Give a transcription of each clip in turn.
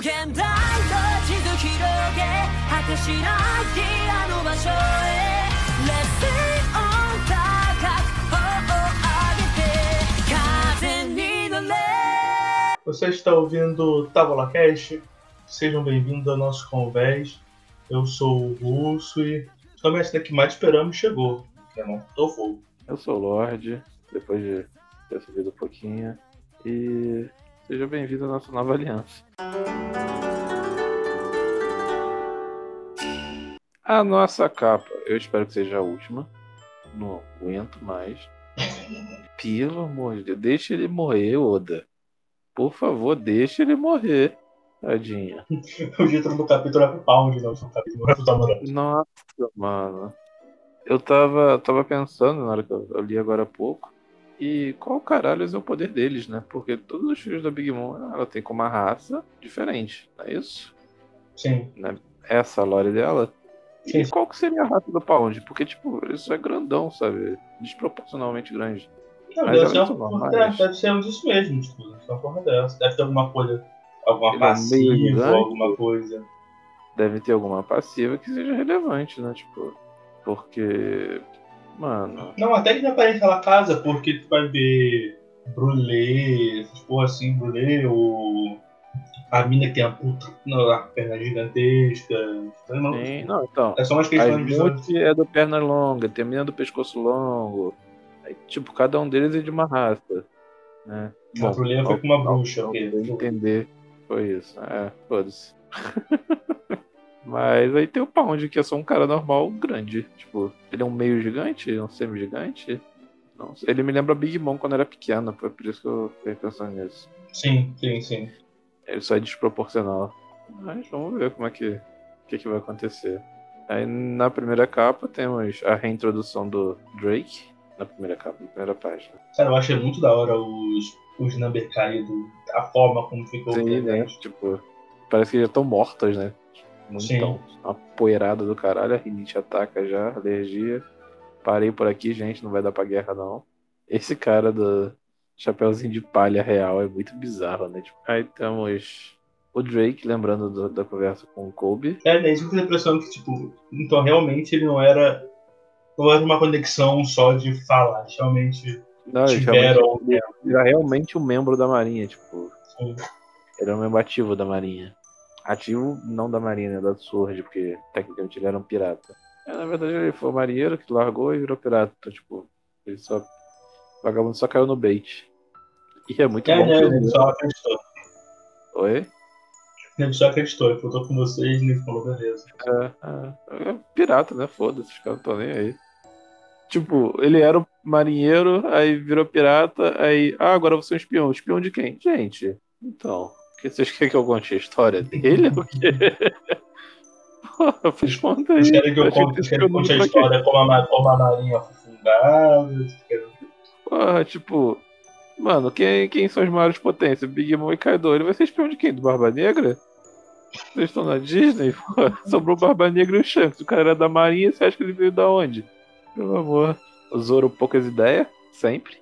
限大と地図広げ果てしないあの場所へ Let's stay on 高く頬を上げて風に乗れ Você está ouvindo Távola Cast? Sejam bem-vindos ao nosso convés. Eu sou o Russo e também essa que mais esperamos chegou, que é não tô fogo. Eu sou o Lorde, depois de ter subido um pouquinho. E seja bem-vindo à nossa nova aliança. A nossa capa, eu espero que seja a última. Não aguento mais. Pelo amor de Deus, deixa ele morrer, Oda. Por favor, deixa ele morrer. Tadinha. O título do capítulo é Pound, não, o capítulo pro Tamurante. Nossa, mano. Eu tava, tava pensando na hora que eu li agora há pouco. E qual caralho é o poder deles, né? Porque todos os filhos da Big Mom, ela tem como uma raça diferente, não é isso? Sim. Essa a lore dela. Sim. E qual que seria a raça do Pound? Porque, tipo, isso é grandão, sabe? Desproporcionalmente grande. Não, Mas deve, é ser uma deve, mas- deve ser disso mesmo, tipo, deve ser uma porra dessa. Deve ter alguma coisa, alguma Ele é passiva, gigante. alguma coisa. Deve ter alguma passiva que seja relevante, né? Tipo, porque. Mano. Não, até que não aparece aquela casa, porque tu vai ver Brulé, essas porra assim, Brulé, ou a mina que tem a puta a perna gigantesca. Não, Tem... Não, então. É só umas questões de visão. É do perna longa, tem a menina do pescoço longo. Aí, tipo, cada um deles é de uma raça. Né? A Brulé foi com uma bruxa. Não, ok. eu entender. Foi isso. É, foda-se. Mas aí tem o Pound, que é só um cara normal, grande. Tipo, ele é um meio gigante, um semi-gigante. Ele me lembra Big Mom quando era pequeno, foi por isso que eu fiquei pensando nisso. Sim, sim, sim. Ele só é desproporcional. Mas vamos ver como é que, que, que vai acontecer. Aí na primeira capa temos a reintrodução do Drake. Na primeira capa, na primeira página. Cara, eu achei muito da hora os, os number caídos, a forma como ficou. Sim, né? Tipo, parece que já estão mortas, né? Muitão. Uma poeirada do caralho, a rinite ataca já, alergia. Parei por aqui, gente, não vai dar pra guerra não. Esse cara do Chapeuzinho de palha real é muito bizarro, né? Tipo, aí temos o Drake, lembrando do- da conversa com o Kobe. É, é isso que eu tenho a impressão que, tipo, então realmente ele não era. Não era uma conexão só de falar, realmente Não, ele tiveram. realmente, ele era realmente um membro da marinha, tipo. Sim. Ele era um membro ativo da marinha. Ativo não da marinha, né? Da Sword, porque tecnicamente ele era um pirata. É, na verdade ele foi marinheiro que largou e virou pirata. Então, tipo, ele só. O vagabundo só caiu no bait. E é muito É, bom que Ele só acreditou. Oi? Ele só acreditou. Ele falou com vocês e ele falou, beleza. É, é, é pirata, né? Foda-se, os caras não estão nem aí. Tipo, ele era um marinheiro, aí virou pirata, aí. Ah, agora você é um espião. Espião de quem? Gente, então. O que vocês querem que eu conte a história dele? ou O quê? Porra, responda aí. Vocês querem que eu conte, que eu conte a história como a, como a marinha foi fundada? Vocês querem- Porra, tipo. Mano, quem, quem são as maiores potências? Big Mom e Kaido. Ele vai ser espião de quem? Do Barba Negra? Vocês estão na Disney? Pô, sobrou Barba Negra e o Shanks. O cara era da Marinha, você acha que ele veio da onde? Pelo amor. O Zoro, poucas ideias? Sempre.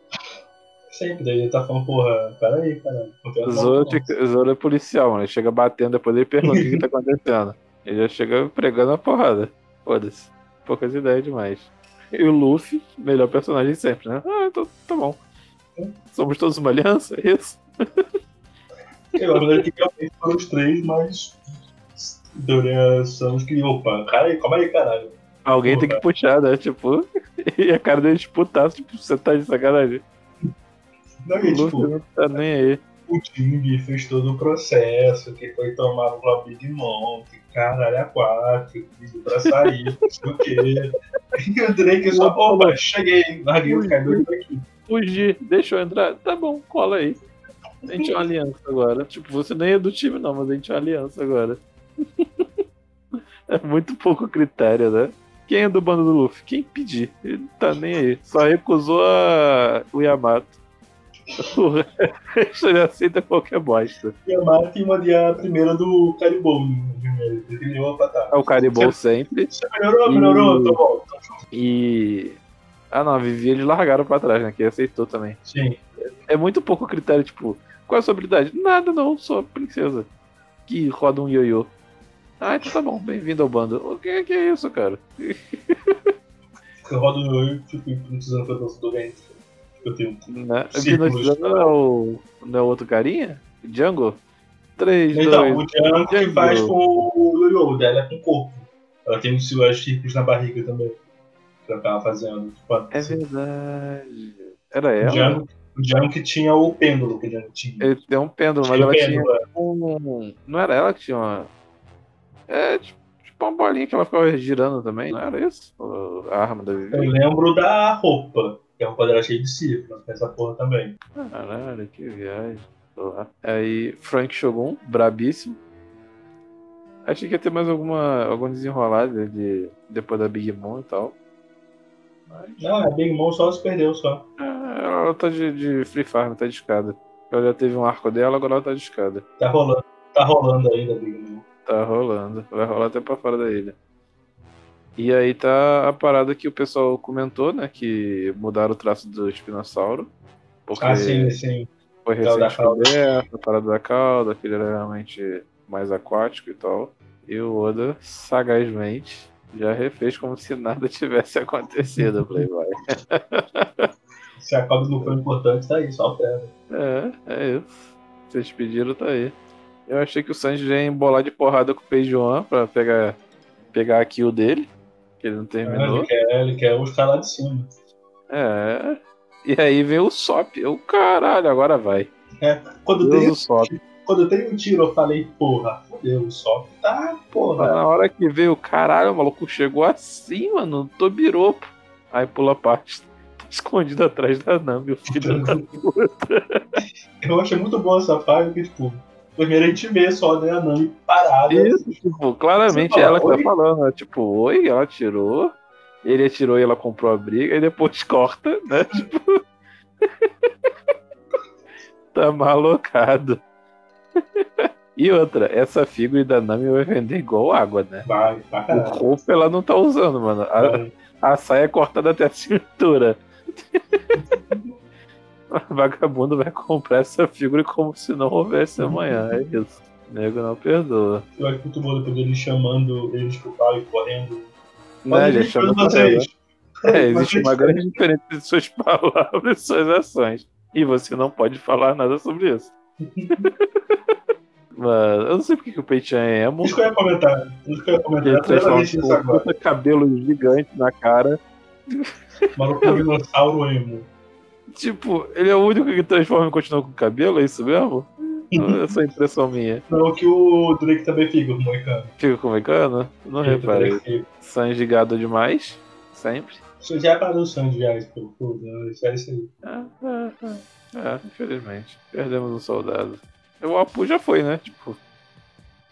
Sempre, daí ele tá falando, porra, peraí, cara. Zoro, Zoro é policial, mano. Ele chega batendo, depois ele pergunta o que, que tá acontecendo. Ele já chega pregando a porrada. Foda-se. Poucas ideias demais. E o Luffy, melhor personagem sempre, né? Ah, então tá bom. Somos todos uma aliança, é isso? Eu acho que realmente foram os três, mas. Dorian Santos que, opa, cara aí, calma aí, caralho. Alguém tem que puxar, né? Tipo, e a cara dele disputasse, tipo, você tá de sacanagem. Não, O e, Luffy tipo, não tá nem aí. o Ting fez todo o processo, que foi tomar pela Big Mom, que caralho é que pediu pra sair, não sei o quê. E o Drake só, opa, cheguei, larguei o aqui. Fugir, deixa eu entrar. Tá bom, cola aí. A gente é uma aliança agora. Tipo, você nem é do time, não, mas a gente é uma aliança agora. é muito pouco critério, né? Quem é do bando do Luffy? Quem pedir? Ele não tá nem aí. Só recusou a... o Yamato. O resto ele aceita qualquer bosta. E a Marta uma de a primeira do Caribou, né? É o Caribou sempre. Você melhorou, melhorou, E- tô bom. E. Ah não, a Vivi eles largaram pra trás, né? Que aceitou também. Sim. É muito pouco critério, tipo, qual é a sua habilidade? Nada não, sou princesa. que roda um ioiô. Ah, então tá bom, bem-vindo ao bando. O que, que é isso, cara? Rodo o ioiô e fico hipnotizando pra dança do. Eu tenho Né? Hipnotizando não é o. Não é o outro carinha? Django? 3, Então, 2, o Django que faz com o Yoyo, dela é com o corpo. Ela tem os os círculos na barriga também. Que ela tava fazendo. Tipo, É assim. verdade. Era o, ela? Django, o Django que tinha o pêndulo que o Django tinha. Ele tem um pêndulo, mas Tinha ela o tinha pêndulo, é. um. Não era ela que tinha uma. É, tipo, tipo uma bolinha que ela ficava girando também, não era isso? O- A arma da Eu Vivi. lembro da roupa, que a roupa dela é cheia de círculo, essa porra também. Caralho, que viagem. Aí, Frank Shogun, brabíssimo. Achei que ia ter mais alguma, alguma desenrolada de, depois da Big Mom e tal. Mas, Não, a Big Mom só se perdeu só. é, ela tá de, de free farm, tá de escada. Ela já teve um arco dela, agora ela tá de escada. Tá rolando. Tá rolando ainda a Big Mom. Tá rolando. Vai rolar até pra fora da ilha. E aí tá a parada que o pessoal comentou, né? Que mudaram o traço do espinossauro. Porque Ah, sim, sim. foi da recente descoberto, a parada da cauda, que ele era realmente mais aquático e tal. E o Oda, sagazmente, já refez como se nada tivesse acontecido, Playboy. Se a cauda não foi importante, tá aí, só altera. É, é isso. Vocês pediram, tá aí. Eu achei que o Sanji ia embolar de porrada com o Peijuan pra pegar, pegar a kill dele, que ele não terminou. Ele quer, ele quer os caras lá de cima. É. E aí veio o Sop. Eu, caralho, agora vai. Quando Deus tem, do Sop. quando tem um tiro, eu falei, porra, fodeu, o sol tá, porra. Na hora que veio, caralho, o maluco chegou assim, mano, Tobiropo. Aí pula a parte. Tá escondido atrás da Nami, o filho da puta. Eu achei muito bom essa parte, porque, tipo, primeiro a gente vê só, né, a Nami parada. Isso, tipo, claramente fala, ela que tá falando, né? Tipo, oi, ela tirou. Ele atirou e ela comprou a briga, e depois corta, né? Tipo. tá malocado. E outra, essa figura da Nami vai vender igual água, né? Vai, pra O roupa ela não tá usando, mano. A, Vai. a saia é cortada até a cintura. O vagabundo vai comprar essa figura como se não houvesse amanhã. É isso. Nego não perdoa. Eu acho muito bom depois ele chamando eles pro pau e correndo. Né, pra pra ela. vocês. É, existe uma grande diferença entre suas palavras e suas ações. E você não pode falar nada sobre isso. Mas eu não sei porque que o Peichan é emo. Isso que eu ia comentar. Isso que eu ia comentar. Ele transforma isso agora. cabelo gigante na cara. Maluco dinossauro emo. Tipo, ele é o único que transforma e continua com cabelo, é isso mesmo? Essa é impressão minha. Não, que o Drake também fica com o Moicano. Fica com mecano? Não Ele reparei. Sanji gado demais. Sempre. Isso já é para o pô. Pô, não, isso é isso aí. É, é, é. É, infelizmente. Perdemos um soldado. O Apu já foi, né? Tipo.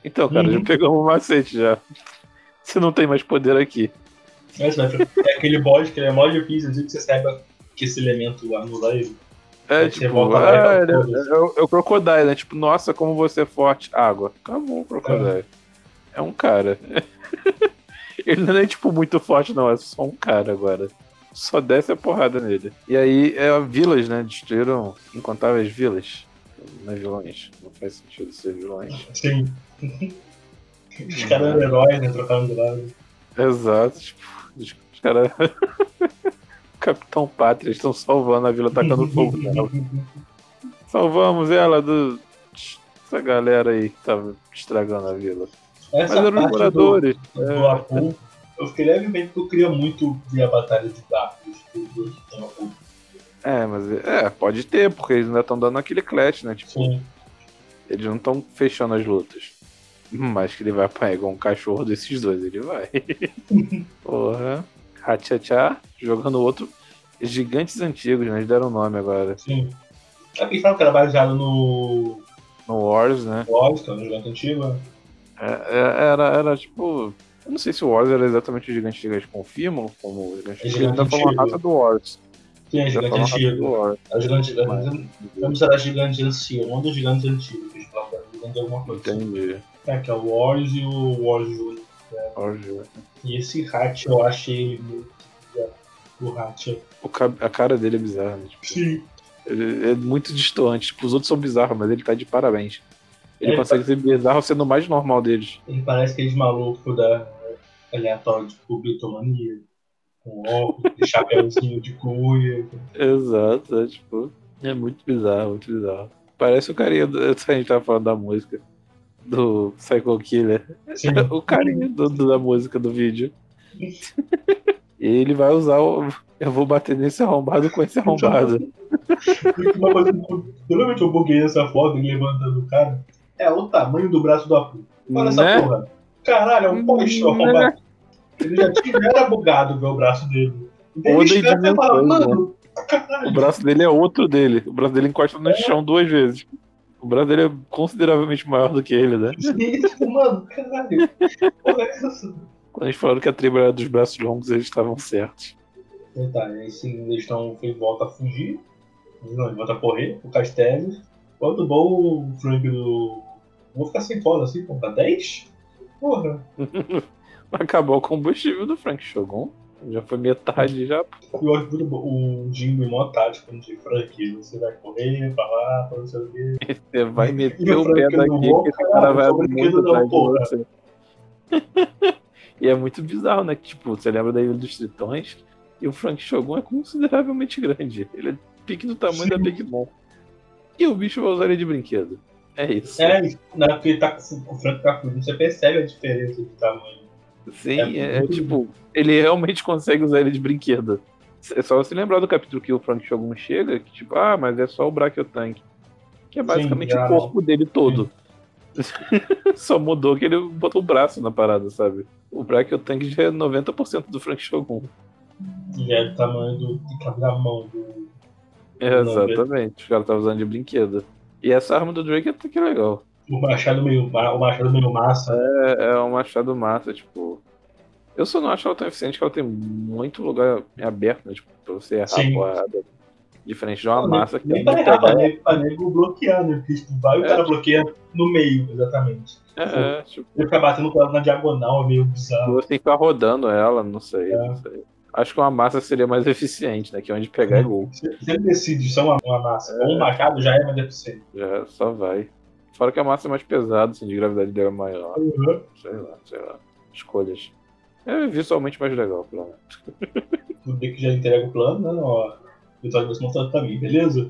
Então, cara, Uhum. já pegamos o macete já. Você não tem mais poder aqui. Mas, né, é aquele bode que ele é mó difícil, assim, que você saiba que esse elemento anula ele. É, Aí tipo, ah, fala, ele é, "Foda-se." é o- é o Crocodile, né? Tipo, nossa, como você é forte. Água. Acabou o Crocodile. É um cara. ele não é, tipo, muito forte, não. É só um cara agora. Só desce a porrada nele. E aí, é vilas, né? Destruíram incontáveis vilas. Não é vilões. Não faz sentido ser vilões. Sim. Os caras eram heróis, né? Trocando de lado. Exato. Tipo, os caras. Capitão Pátria estão salvando a vila, tacando fogo nela. Salvamos ela do. Essa galera aí que tava estragando a vila. Mas Essa eram os parte do, moradores. do É. Apu, eu fiquei levemente porque eu queria muito ver a batalha de do Apu. É, mas é, pode ter, porque eles ainda estão dando aquele clutch, né? Tipo, Sim. eles não estão fechando as lutas. Mas que ele vai apanhar igual um cachorro desses dois, ele vai. Porra. Hatchatcha jogando outro. Gigantes antigos, né? Eles deram nome agora. Sim. É porque fala que era baseado no No Wars, né? Wars, que é um gigante antigo. É, é, era, era tipo. Eu não sei se o Wars era exatamente o gigante gigante confirmam, como o gigante É gigante. Ele ainda gigante falou a antigo. raça do Wars. Sim, é Ainda gigante antigo. É o gigante. Vamos era gigante ancião, um dos gigantes antigos. Que eles gigante alguma coisa. Entendi. É, que é o Wars e o Wars Jr. E esse Hatch eu achei ele muito. bizarro. O Hatch. O ca- A cara dele é bizarra, né? Tipo, Sim. ele é muito distoante. Tipo, os outros são bizarros, mas ele tá de parabéns. Ele É, consegue ser bizarro sendo o mais normal deles. Ele parece aqueles malucos da aleatório, tipo bitomania, com óculos, de chapéuzinho de cuia. Exato, é tipo. É muito bizarro, muito bizarro. Parece o carinha do. A gente tava falando da música. Do Psycho Killer. Sim. O carinha do, do- da música do vídeo. E ele vai usar o. Eu vou bater nesse arrombado com esse arrombado. Uma coisa eu buguei essa foto levantando o cara. É o tamanho do braço do Apu. Olha essa Né? porra. Caralho, é um poste Né? arrombado. Ele já tinha era bugado ver o braço dele. Ele da chega e fala, dimensão, mano, O caralho. braço dele é outro dele. O braço dele encosta no chão duas vezes. O braço dele é consideravelmente maior do que ele, né? Isso, mano, caralho. Porra, é essa? Quando eles falaram que a tribo era dos braços longos, eles estavam certos. Então tá, aí sim, eles estão. Ele volta a fugir. Não, ele volta a correr pro castelo. Quando bom o Frank do. Vou ficar sem cola assim, pô, tá 10? Porra. Acabou o combustível do Frank Shogun. Já foi metade já. O Jimmy mó tático de Frank. Você vai correr pra lá, pra não sei o quê. Você vai meter o pé daqui que esse caralho, cara vai brinquedo muito atrás de porra. você. e é muito bizarro, né? Tipo, você lembra da Ilha dos Tritões e o Frank Shogun é consideravelmente grande. Ele é pique do tamanho da Big Mom. E o bicho vai usar ele de brinquedo. É isso. É, na porque ele tá o Frank tá fugindo, você percebe a diferença de tamanho. Sim, É é, tipo, ele realmente consegue usar ele de brinquedo. É só você lembrar do capítulo que o Frank Shogun chega, que tipo, ah, mas é só o Brachiotank. Que é basicamente já. o corpo dele todo. só mudou que ele botou o braço na parada, sabe? O Brachiotank já é 90% do Frank Shogun. E é do tamanho do, cada mão do. É, exatamente, os caras estavam usando de brinquedo. E essa arma do Drake até que é legal. O machado meio, o machado meio massa. É, é um machado massa, tipo. Eu só não acho ela tão eficiente que ela tem muito lugar aberto, né? Tipo, pra você errar Sim. a porrada. Diferente de uma Não, massa que Nem é pra errar, pra nego, pra nego bloquear, né? Porque tipo, vai e o É. cara bloqueia no meio, exatamente. É, é, tipo, Ele fica batendo com ela na diagonal, é meio bizarro. você tem que ficar rodando ela, não sei, É. não sei. Acho que uma massa seria mais eficiente, né? Que é onde pegar é gol. Você sempre decide se é uma, uma massa ou um machado, já é mais eficiente. Já só vai. Fora que a massa é mais pesada, assim, de gravidade dela é maior. Uhum. Sei lá, sei lá. Escolhas. É visualmente mais legal, pelo menos. Tudo bem que já entrega o plano, né? Ó, Vitória você mostrando pra mim, beleza?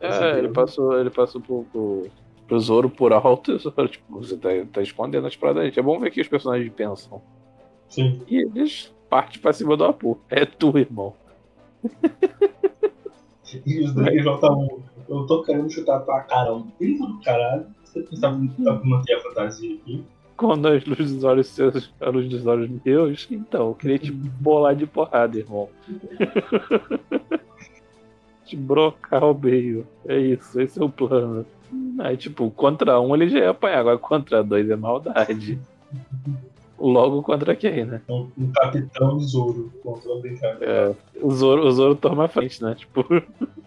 É, ele passou, ele passou pro, pro, pro Zoro por alto, o Zoro, tipo, você tá, tá escondendo as paradas. É bom ver que os personagens pensam. Sim. E eles partem pra cima do Apu. É tu, irmão. E os dois voltam. Eu tô querendo chutar pra cara um pinto do caralho. Você pensava que pra manter a fantasia aqui. Quando as luzes dos olhos seus, a luz dos olhos meus, então, eu queria te bolar de porrada, irmão. te brocar ao meio. É isso, esse é o plano. Aí, tipo, contra um ele já ia apanhar, agora contra dois é maldade. Logo contra quem, né? Um, um capitão Zoro contra o brincadeira. É, o, Zoro, o Zoro toma a frente, né? Tipo,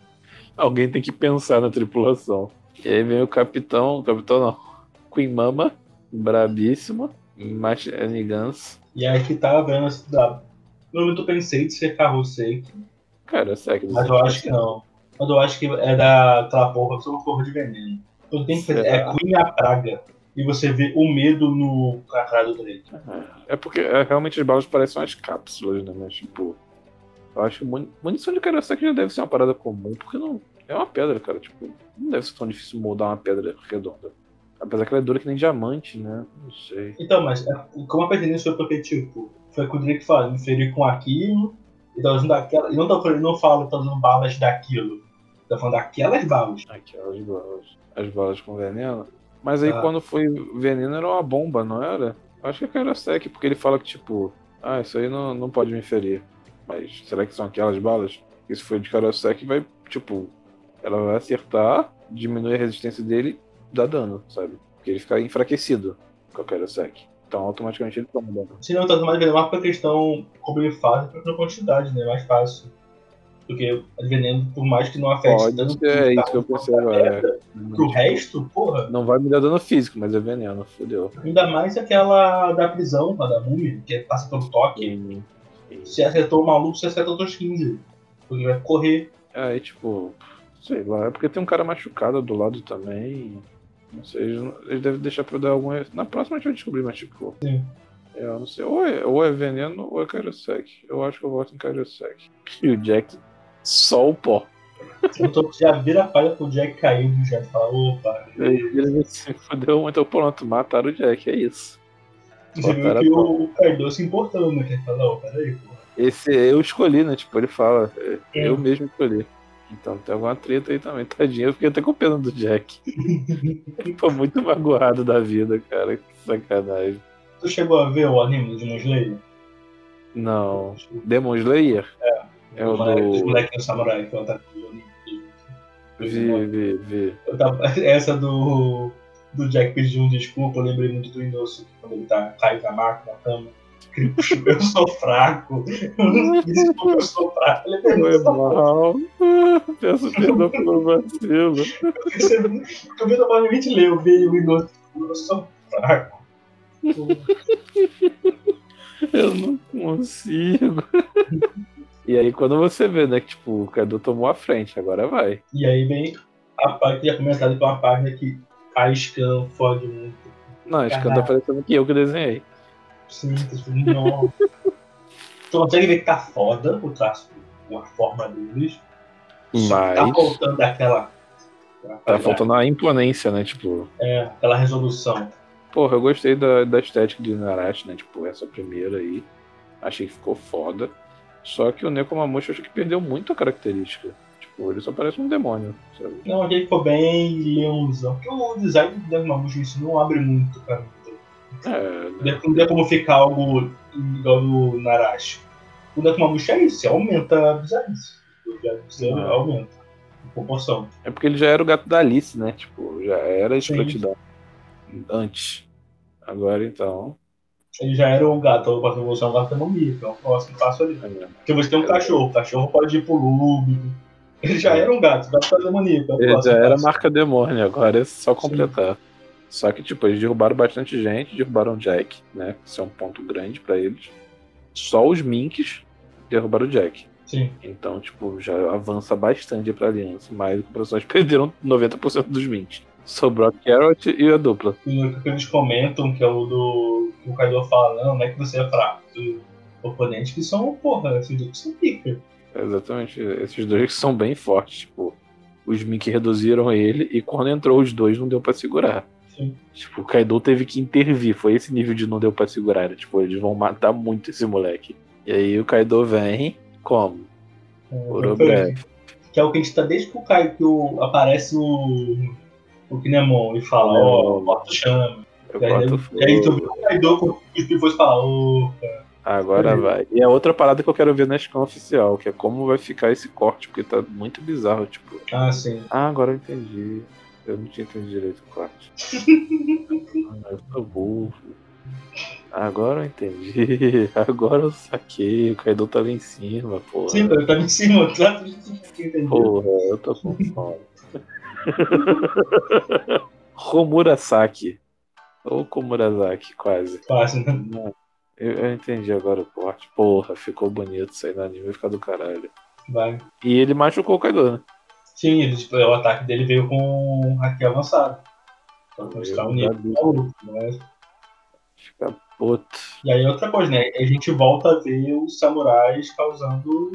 alguém tem que pensar na tripulação. E aí vem o capitão, o capitão não, Queen Mama, brabíssimo, Machine Guns. E aí que tava vendo da. No momento eu pensei de ser Karosei, Cara, sério. mas eu acho que não. Mas eu acho que é da aquela porra que uma porra de veneno. Então tem que. É Será? Queen a Praga. E você vê o medo no cara do Drake. É porque é, realmente as balas parecem umas cápsulas, né? Mas, tipo, eu acho que muni- munição de Karasaki já deve ser uma parada comum, porque não. É uma pedra, cara. Tipo, não deve ser tão difícil moldar uma pedra redonda. Apesar que ela é dura que nem diamante, né? Não sei. Então, mas é, como a pertinência foi porque, tipo, foi o que o Drake me ferir com aquilo, e tá usando daquela. E não, tá, não fala que tá usando balas daquilo. Tá falando daquelas balas. Aquelas balas. As balas com veneno. Mas aí Ah. quando foi veneno era uma bomba, não era? Acho que é Karasek, porque ele fala que, tipo, ah, isso aí não, não pode me ferir. Mas será que são aquelas balas? Porque se for de Karasek, vai, tipo, ela vai acertar, diminui a resistência dele, dá dano, sabe? Porque ele fica enfraquecido com a Karasek. Então automaticamente ele toma dano. Se não tá mais veneno, mais por questão como ele faz, é por quantidade, né? É mais fácil. Porque veneno, por mais que não afete Pode tanto é isso que eu agora. é. pro resto, porra, Não vai me dar dano físico, mas é veneno, fodeu. ainda mais aquela da prisão, a da múmia, que passa pelo toque. E- Se acertou o maluco, você acerta outros 15. Porque vai correr. Aí, tipo, sei lá, é porque tem um cara machucado do lado também. Não sei, eles devem deixar pra eu dar alguma. Na próxima a gente vai descobrir, mas tipo. Sim. É, eu não sei. Ou é, ou é veneno ou é Kairosek. Eu acho que eu voto em Kairosek. E o Jack, só o pó. Eu tô, já vira a palha pro Jack cair do Jack fala, opa. Ele se fodeu muito, pronto, mataram o Jack, é isso. Você viu que o Kaido se importando, né? Que ele fala, ó, peraí, pô. Esse eu escolhi, né? Tipo, ele fala, é, É. eu mesmo escolhi. Então tem alguma treta aí também. Tadinho, eu fiquei até com pena do Jack. Tô muito magoado da vida, cara. Que sacanagem. Tu chegou a ver o anime de Demon Slayer? Não. Demon Slayer? É o moleques- Os do. moleques do samurai que eu tava anime. Vi, vi, vi. Tava- Essa do, do Jack pedindo desculpa, eu lembrei muito do Inosuke quando ele tá caindo na maca, na cama. Ele, "Puxa, Eu sou fraco. Desculpa, eu sou fraco. Ele Foi pergunta, mal. Peço perdão pelo vacilo. eu vi normalmente ler, eu vi o Inosuke, eu sou fraco. Eu não consigo. E aí quando você vê, né, que tipo, o Cadu tomou a frente, agora vai. E aí vem a parte que ia comentar com uma página que a Scan fode muito. Não, que não tá parecendo que eu que desenhei. Sim, não. Tu consegue ver que tá foda o traço, a forma deles. Tá Mas faltando aquela. tá faltando a imponência, né? Tipo, É, aquela resolução. porra, eu gostei da, da estética de Narashi, né? Tipo, essa primeira aí. Achei que ficou foda. Só que o Nekomamushi acho que perdeu muito a característica. Ele só parece um demônio, sabe? Não, aquele ficou bem leãozão. Porque o design do Deathmamushi isso não abre muito pra mim. É, Não tem- Não como ficar algo igual do Narashi. O Deathmamushi é isso, aumenta a bizarrice. O Ah. aumenta. Em proporção. É porque ele já era o gato da Alice, né? Tipo, já era escrotidão. Antes. Agora então. Ele já era um gato, eu posso evolução um gato que é o próximo passo ali. é, Porque você tem um cachorro, o cachorro pode ir pro lúbico. Ele já era um gato, fazer maníaco. Ele já era passo. marca demônio, agora é só completar. Só que, tipo, eles derrubaram bastante gente, derrubaram o Jack, né? Isso é um ponto grande pra eles. Só os Minks derrubaram o Jack. Sim. Então, tipo, já avança bastante pra aliança, mas os personagens perderam 90% dos Minks. Sobrou a Carrot e a dupla. E o que eles comentam, que é o do. que o Kaido fala, não, não é que você é fraco. Os oponentes que são, porra, esses dois que são pica. Exatamente. Esses dois que são bem fortes, tipo, os Mink reduziram ele e quando entrou os dois não deu pra segurar. Sim. Tipo, o Kaido teve que intervir. Foi esse nível de não deu pra segurar. Era, tipo, eles vão matar muito esse moleque. E aí o Kaido vem como? É, breve. Que é o que a gente tá desde que o Kaido aparece o. o Kinemon e fala, ó, Não. bota o chama. E aí, aí tu fogo. vê o Kaido com os pivôs e fala, ô. Agora Uhum. vai. E a outra parada que eu quero ver na scan oficial, que é como vai ficar esse corte, porque tá muito bizarro, tipo. Ah, sim. Ah, agora eu entendi. Eu não tinha entendido direito o corte. ah, eu sou burro. Agora eu entendi. Agora eu saquei. O Kaido tava em cima, porra. Sim, eu tava em cima, claro que entendeu. Porra, eu tô com fome. Romurasaki. Ou Komurasaki, quase. Fácil, né? Não, eu, eu entendi agora o corte. Porra, ficou bonito aí no anime, vai ficar do caralho. Vai. E ele machucou o Kaido, né? Sim, ele, tipo, o ataque dele veio com um hack avançado. Pra mostrar o nível né? Fica puto. E aí outra coisa, né? A gente volta a ver os samurais causando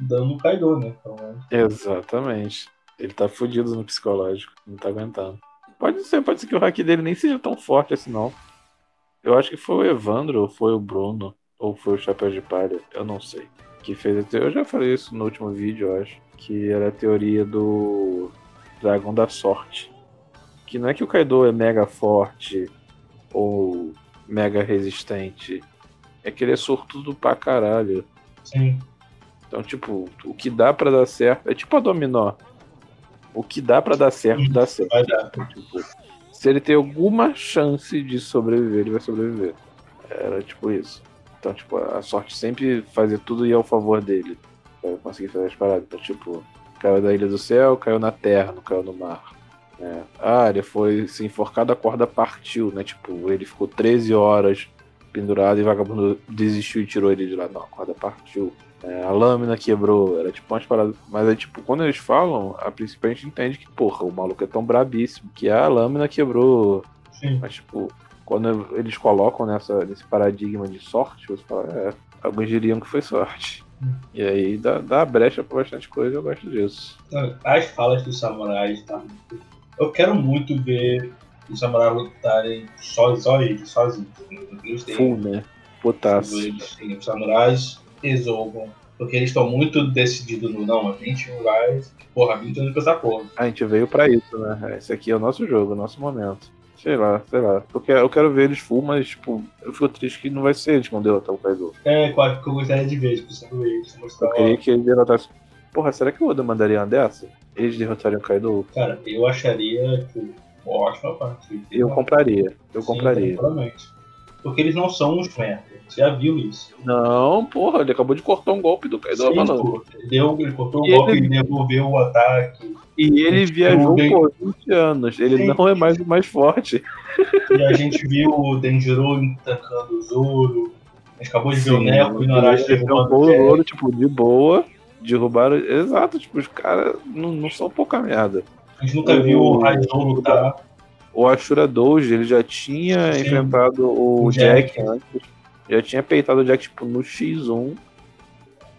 dano no Kaido, né? Então, Exatamente. Ele tá fudido no psicológico, não tá aguentando. Pode ser, pode ser que o hack dele nem seja tão forte assim, não. Eu acho que foi o Evandro, ou foi o Bruno, ou foi o Chapéu de Palha, eu não sei. Que fez a teoria. Eu já falei isso no último vídeo, eu acho. Que era a teoria do Dragão da Sorte. Que não é que o Kaido é mega forte ou mega resistente. É que ele é sortudo pra caralho. sim. Então, tipo, o que dá pra dar certo é tipo a dominó. O que dá pra dar certo, dá certo. Vai dar. Tipo, se ele tem alguma chance de sobreviver, ele vai sobreviver. Era tipo isso. Então, tipo, a sorte sempre fazer tudo ir ao favor dele. Pra conseguir fazer as paradas. Então, tipo, caiu da ilha do céu, caiu na terra, não caiu no mar. né? Ah, ele foi se enforcado, a corda partiu, né? Tipo, ele ficou 13 horas pendurado e vagabundo desistiu e tirou ele de lá. Não, a corda partiu. É, a lâmina quebrou, era tipo umas paradas. Mas é tipo, quando eles falam, a princípio a gente entende que, porra, o maluco é tão brabíssimo que a lâmina quebrou. Sim. Mas, tipo, quando eles colocam nessa, nesse paradigma de sorte, você fala, é, alguns diriam que foi sorte. E aí dá, dá brecha pra bastante coisa, eu gosto disso. As falas dos samurais, tá? Eu quero muito ver os samurais lutarem só, só eles, sozinhos. Full, né? Têm os samurais resolvam. Porque eles estão muito decididos no não, a gente não vai. Porra, a gente não com essa porra. A gente veio pra isso, né? Esse aqui é o nosso jogo, o nosso momento. Sei lá, sei lá. Porque eu quero ver eles full, mas, tipo, eu fico triste que não vai ser eles que vão derrotar o Kaido. É, quase que eu gostaria de ver, tipo, sendo eles. Eu queria que eles derrotassem. Porra, será que o Oda mandaria uma dessa? Eles derrotariam o Kaido? Cara, eu acharia que uma ótima parte. Eu compraria. Eu Sim, compraria. Porque eles não são uns merda. Você já viu isso. Não, porra, ele acabou de cortar um golpe do Kaido, Sim, pô, ele, deu, ele cortou o E golpe ele- e devolveu o ataque. E ele Sim, viajou bem- por 20 anos. Ele Sim. não é mais o mais forte. E a gente viu o Denjiro tancando o Zoro. A gente acabou de ver o Sim, Neco e o Narashi derrubando o tipo, de boa. Derrubaram. Exato, tipo, os caras não, não são pouca merda. A gente nunca o- viu o Raizou lutar. O Ashura Doji, ele já tinha Sim. enfrentado o, O Jack. Jack. antes. Já tinha peitado o Jack, tipo, no X1.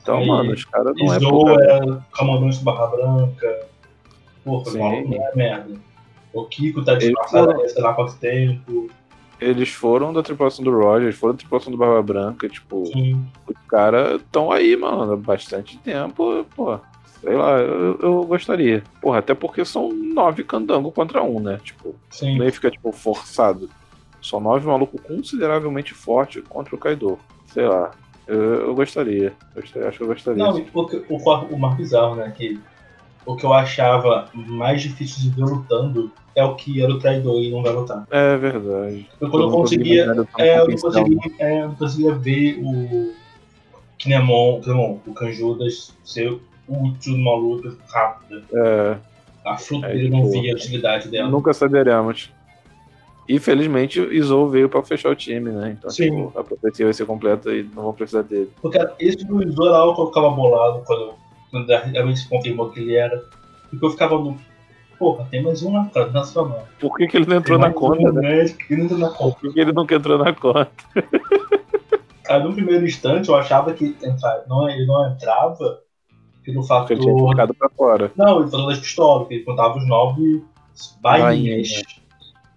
Então, Sim. mano, os caras não é pouca é comandante Barra Branca. Porra, Sim. maluco é merda. O Kiko tá disfarçado foram- sei lá quanto tempo. Eles foram da tripulação do Roger, eles foram da tripulação do Barba Branca, tipo, Sim. os caras estão aí, mano, há bastante tempo, pô. Sei lá, eu, eu gostaria. Porra, até porque são nove candango contra um, né? Tipo, Sim. nem fica, tipo, forçado. São nove malucos consideravelmente fortes contra o Kaido. Sei lá. Eu, eu gostaria. Gostaria- Acho que eu gostaria. Não, porque o, o mais bizarro, né? Que o que eu achava mais difícil de ver lutando é o que era o traidor e não vai lutar. É verdade. Eu quando eu não conseguia. né, É, eu não conseguia, é, eu não conseguia ver o Kinemon, Kinemon o Kanjudas ser útil numa luta rápida. É, A fruta É, dele não via a utilidade dela. nunca saberemos. E felizmente o Izou veio pra fechar o time, né? Então, Sim. tipo, a profecia vai ser completa e não vão precisar dele. Porque esse do Isoral eu ficava bolado quando, quando realmente se confirmou que ele era. Porque eu ficava no. Porra, tem mais um na, na sua mão. Por que, que ele não entrou na conta, um, né? Que não entrou na conta. Por que, que ele nunca entrou na conta? Aí no primeiro instante eu achava que não, ele não entrava pelo fato ele tinha do. ficado pra fora. Não, ele falou das pistolas, que ele contava os nove bainhas.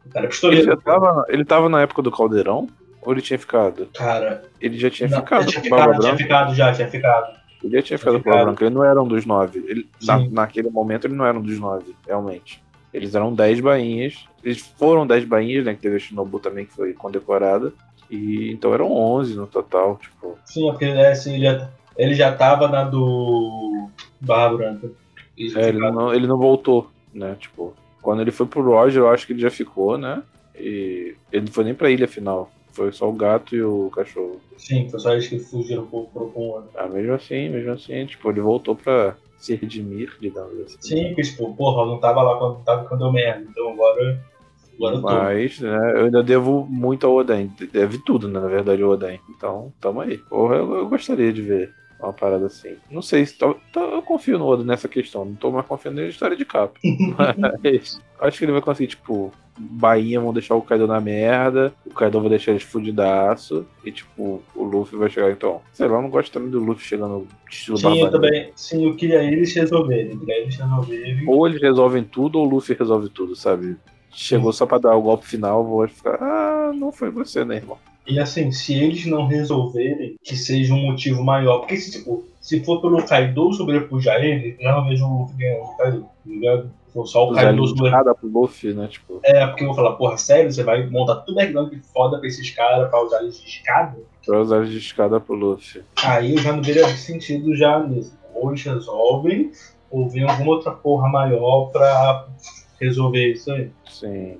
O cara é Ele pistoleiro. já tava, ele tava na época do Caldeirão? Ou ele tinha ficado? Cara, Ele já tinha não, ficado tinha Barba ficado, tinha ficado já, tinha ficado. Ele já tinha ficado com o Branca. Ele não era um dos nove. Ele, na- naquele momento ele não era um dos nove, realmente. Eles eram dez bainhas. Eles foram dez bainhas, né? Que teve a Shinobu também, que foi condecorada. E então eram onze no total, tipo. Sim, é porque ele, é, assim, ele, já, ele já tava na do Barra Branca. É, ele, não, ele não voltou, né? Tipo, quando ele foi pro Roger, eu acho que ele já ficou, né? E ele não foi nem pra ilha final. Foi só o gato e o cachorro. Sim, foi só eles que fugiram pro, pro, pro outro. Ah, mesmo assim, mesmo assim, tipo, ele voltou pra se redimir, digamos assim. Sim, porque, tipo, porra, eu não tava lá quando, tava, quando deu merda. Então agora, agora eu tô. Mas, né, eu ainda devo muito ao Oden. Deve tudo, né, na verdade, ao Oden. Então, tamo aí. Porra, eu, eu gostaria de ver uma parada assim. Não sei se. tá- tá- eu confio no Oda nessa questão. Não tô mais confiando na história de capa. Mas acho que ele vai conseguir, tipo, Bahia vão deixar o Kaido na merda, o Kaido vai deixar eles fudidaço, e tipo, o Luffy vai chegar então. Sei lá, eu não gosto também do Luffy chegando estilo Sim, eu também. Sim, eu queria eles resolverem. Eu queria eles resolverem. Ou eles resolvem tudo, ou o Luffy resolve tudo, sabe? Chegou só pra dar o golpe final, vou ficar, ah, não foi você, né, irmão? E assim, se eles não resolverem, que seja um motivo maior. Porque se, tipo, se for pelo Kaido sobrepujar ele, não vejo o Luffy ganhando o Kaido. Tá ligado? Se for só o Kaido sobrepujar. pro Luffy, né? Tipo, É, porque eu vou falar, porra, sério, você vai montar tudo background foda pra esses caras pra usar eles de escada? pra usar de escada pro Luffy. Aí eu já não veria sentido já nisso. Ou eles resolvem, ou vem alguma outra porra maior pra resolver isso aí. Sim.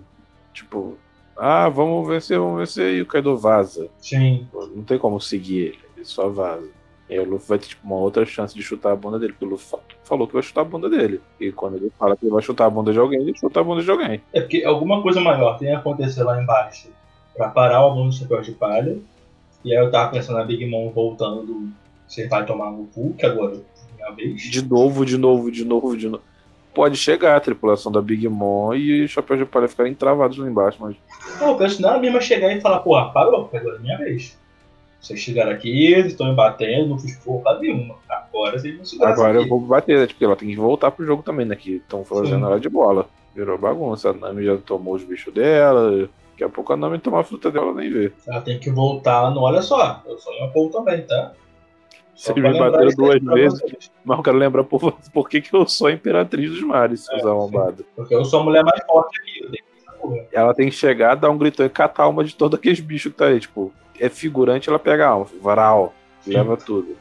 Tipo, ah, vamos vencer, vamos vencer, e o Kaido vaza. Sim. Não tem como seguir ele, ele só vaza. E aí o Luffy vai ter tipo, uma outra chance de chutar a bunda dele, porque o Luffy fa- falou que vai chutar a bunda dele. E quando ele fala que ele vai chutar a bunda de alguém, ele chuta a bunda de alguém. É porque alguma coisa maior tem que acontecer lá embaixo pra parar o mundo do chapéu de palha. E aí eu tava pensando na Big Mom voltando Você vai tomar no cu, que agora é minha vez. De novo, de novo, de novo, de novo. Pode chegar a tripulação da Big Mom e o Chapéu de Palha ficarem travados lá embaixo, mas. Não, eu penso na mesma chegar e falar, porra, parou, agora é minha vez. Vocês chegaram aqui, eles estão me batendo, não fiz porra nenhuma. Agora vocês vão segurar Agora eu vou bater, né? Porque ela tem que voltar pro jogo também, né? Que estão fazendo ela de bola. Virou bagunça. A Nami já tomou os bichos dela. Daqui a pouco a Nami tomar a fruta dela nem vê. Ela tem que voltar, não olha só. Eu sou uma Paul também, tá? Vocês me bateram duas vezes. vocês. Mas eu quero lembrar por, por que, que eu sou a Imperatriz dos Mares, É, arrombados. Porque eu sou a mulher mais forte aqui. Eu tenho que essa porra. Ela tem que chegar, dar um gritão e catar a alma de todos aqueles bichos que tá aí. Tipo, é figurante, ela pega a alma. Varal, Sim. leva tudo.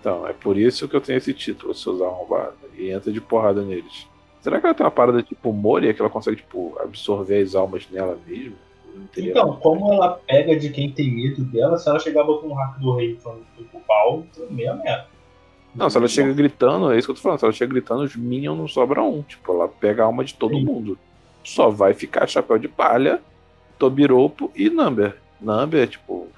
Então, é por isso que eu tenho esse título, seus arrombados. E entra de porrada neles. Será que ela tem uma parada tipo Moria, que ela consegue, tipo, absorver as almas nela mesmo? Teria- Então, como ela pega de quem tem medo dela, se ela chegar botando um hack do rei falando pro pau, meia merda. Não, se ela chega gritando, é isso que eu tô falando. Se ela chega gritando, os Minions não sobra um. Tipo, ela pega a alma de todo Sim. mundo. Só vai ficar Chapéu de Palha, Tobiropo e Number. Number, tipo,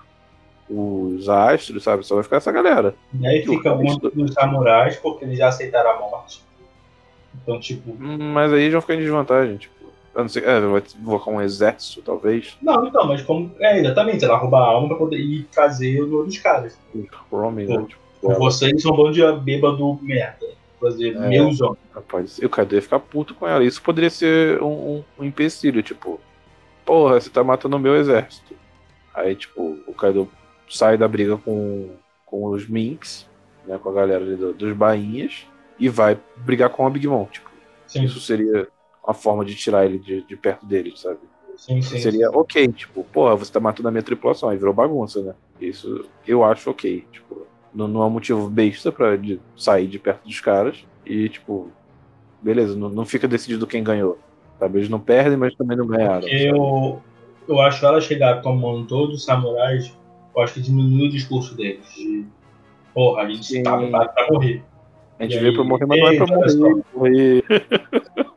os astros, sabe? Só vai ficar essa galera. E aí o fica alguns resto- dos samurais, porque eles já aceitaram a morte. Então, tipo. Hum, Mas aí já fica em desvantagem, tipo. Eu não sei, é, vai invocar um exército, talvez. Não, então, mas como. É, exatamente, ela rouba a alma pra poder ir trazer o nome dos caras. Roaming, né? Tipo, vocês são um bando de bêbado merda. Fazer É. meus homens. Pode ser. O Kaido ia ficar puto com ela. Isso poderia ser um, um, um empecilho, tipo, porra, você tá matando o meu exército. Aí, tipo, o Kaido sai da briga com, com os Minks, né, com a galera ali do- dos bainhas, e vai brigar com a Big Mom. Tipo, Sim, isso seria uma forma de tirar ele de, de perto deles, sabe? sim, sim. seria ok, tipo, porra, você tá matando a minha tripulação, aí virou bagunça, né? Isso eu acho ok, tipo, não, não é um motivo besta pra de sair de perto dos caras e, tipo, beleza, não, não fica decidido quem ganhou, sabe? Eles não perdem, mas também não ganharam. Sabe? eu, eu acho ela chegar tomando todos os samurais, eu acho que diminui o discurso deles. De, porra, a gente Sim. tá preparado pra morrer. A gente e veio aí, pra morrer, mas não é pra morrer, morrer.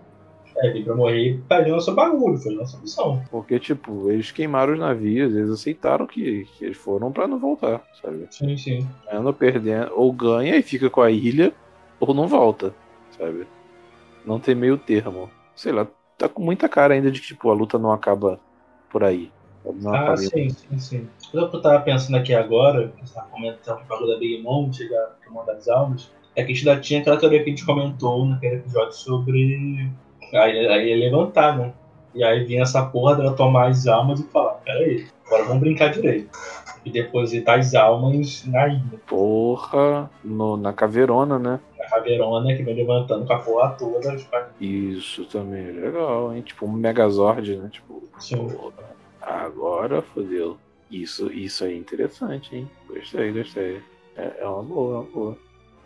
É, pra morrer fazendo nosso bagulho, foi nossa missão. Porque, tipo, eles queimaram os navios, eles aceitaram que, que eles foram pra não voltar, sabe? Sim, sim. Ganhando ou perdendo, ou ganha e fica com a ilha, ou não volta, sabe? Não tem meio termo. Sei lá, tá com muita cara ainda de que, tipo, a luta não acaba por aí. Não Ah, sim, sim, sim. O que eu tava pensando aqui agora, que você tava comentando o bagulho da Big Mom, chegar pro mundo das almas, é que a gente ainda tinha aquela teoria que a gente comentou naquele episódio sobre a ilha, a ilha levantar, né? E aí vinha essa porra dela tomar as almas e falar, peraí, agora vamos brincar direito. E depositar as almas na ilha, Porra, no- na caveirona, né? na caveirona que vem levantando com a porra toda. Isso também é legal, hein? Tipo, um Megazord, né? Tipo, Sim. porra, agora fodeu. Isso, isso aí é interessante, hein? Gostei, gostei. É, é uma boa, é uma boa.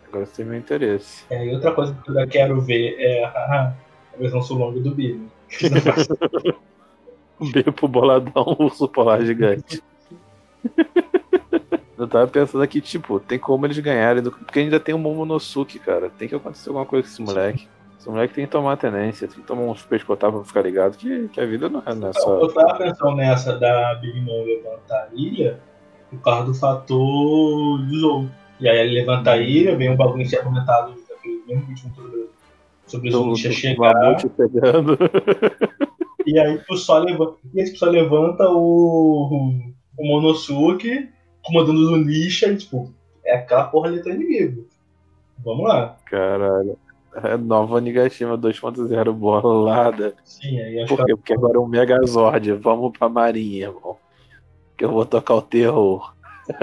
Agora você tem meu interesse. É, e outra coisa que eu quero ver é a, versão sulonga do Billy. Beijo pro boladão, urso polar gigante. Eu tava pensando aqui, tipo, tem como eles ganharem, do- porque ainda tem o Momonosuke, cara. Tem que acontecer alguma coisa com esse moleque. Esse moleque tem que tomar tenência, tem que tomar uns pescotados pra ficar ligado que, que a vida não é nessa. Eu tava pensando nessa da Big Mom levantar a ilha por causa do fator do. E aí ele levanta a ilha, vem um bagulho que tinha comentado naquele mesmo último sobre, sobre o Do, Zunisha do chegar. pegando. E aí tu só levanta, e aí tu só levanta o, o, Monosuke comandando o Zunisha e tipo, é aquela porra ali teu inimigo. Vamos lá. Caralho. É nova Nigashima 2.0 bolada. Sim, aí acho Por quê? Porque agora é um Megazord. Vamos pra Marinha, irmão. Que eu vou tocar o terror.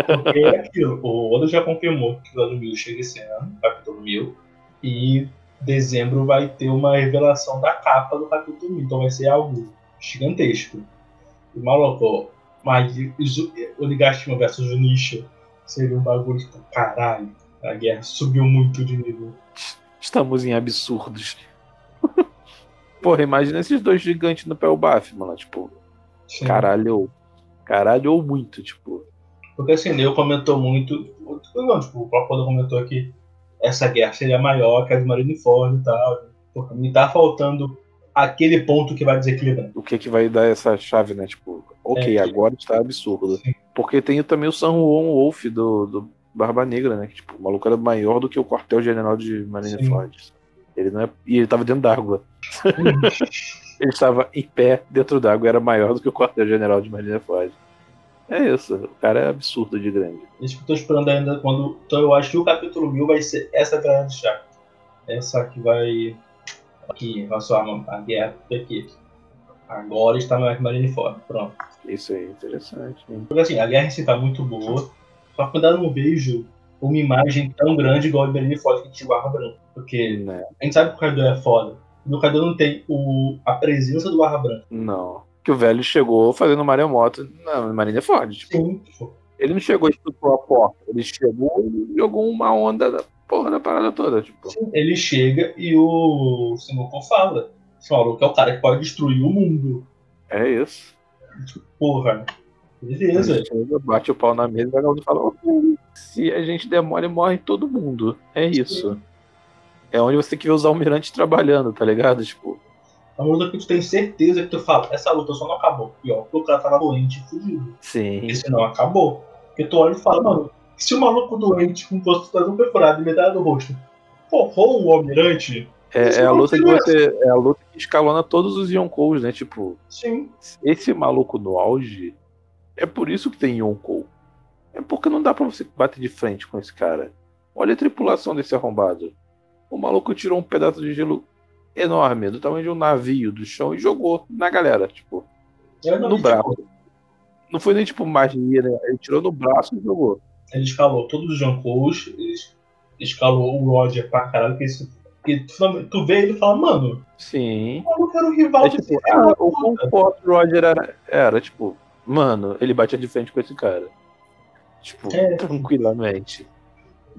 Porque é aquilo, o Oda já confirmou que o ano 1000 chega esse ano, capítulo 1000, e dezembro vai ter uma revelação da capa do capítulo 1000, então vai ser algo gigantesco. E maluco, mas Onigashima versus Junisha seria um bagulho tipo, caralho, a guerra subiu muito de nível. Estamos em absurdos. Porra, imagina esses dois gigantes no pé baf, mano. Tipo, Sim. caralho. Caralho ou muito, tipo. Porque assim, Neo comentou muito, não, tipo, o próprio Oda comentou que essa guerra seria maior que a de Marineford e tal. Porque me tá faltando aquele ponto que vai desequilibrar. O que que vai dar essa chave, né? Tipo, ok, É. agora está absurdo. Sim. Porque tem também o San Juan Wolf do, do Barba Negra, né? Que, tipo, o maluco era maior do que o quartel-general de Marineford. Ele não é... E ele tava dentro d'água. ele estava em pé dentro d'água, era maior do que o quartel-general de Marineford. É isso, o cara é absurdo de grande. Isso que eu tô esperando ainda quando. Então eu acho que o capítulo 1000 vai ser essa grana de chá. Essa que vai. Aqui, vai soar a guerra aqui. Agora está mais Marineford. Pronto. Isso aí, interessante. Hein? Porque assim, a guerra em si tá muito boa. Só que eu não vejo uma imagem tão grande igual o Marineford que tinha Barra Branca. Porque Né? a gente sabe que o Kaido é foda. No Kaido não tem o, a presença do Barra Branca. Não. Que o velho chegou fazendo maremoto na Marineford. Tipo, Sim. tipo, ele não chegou e estuprou a porta. Ele chegou e jogou uma onda da porra da parada toda. Tipo, sim, Ele chega e o Sengoku fala. Esse maluco é o cara que pode destruir o mundo. é isso. Porra. Beleza. Ele chega, bate o pau na mesa e o fala: "Ok, se a gente demora, morre todo mundo. É isso. É onde você tem que ver os almirantes trabalhando, tá ligado? Tipo, É uma luta que tu tem certeza que tu fala, essa luta só não acabou. E ó, o cara tava doente e fudido. sim. Esse não acabou. Porque tu olha e fala, mano, se o maluco doente com o rosto todo perfurado e metade do rosto porrou o almirante, É, é a luta que você. É a luta que escalona todos os Yonkous, né? Tipo, sim. esse maluco no auge, é por isso que tem Yonkou. É porque não dá pra você bater de frente com esse cara. Olha a tripulação desse arrombado. O maluco tirou um pedaço de gelo enorme, do tamanho de um navio do chão, e jogou na galera, tipo, Eu não no braço. tipo, Não foi nem tipo magia, né? Ele tirou no braço e jogou. Ele escalou todos os Jankous, ele escalou o Roger pra caralho, que, isso, tu, tu vê ele e fala, mano, Sim. o maluco era o rival É tipo, ah, o puta. quão forte o Roger era, era, tipo, mano, ele batia de frente com esse cara. Tipo, É. tranquilamente.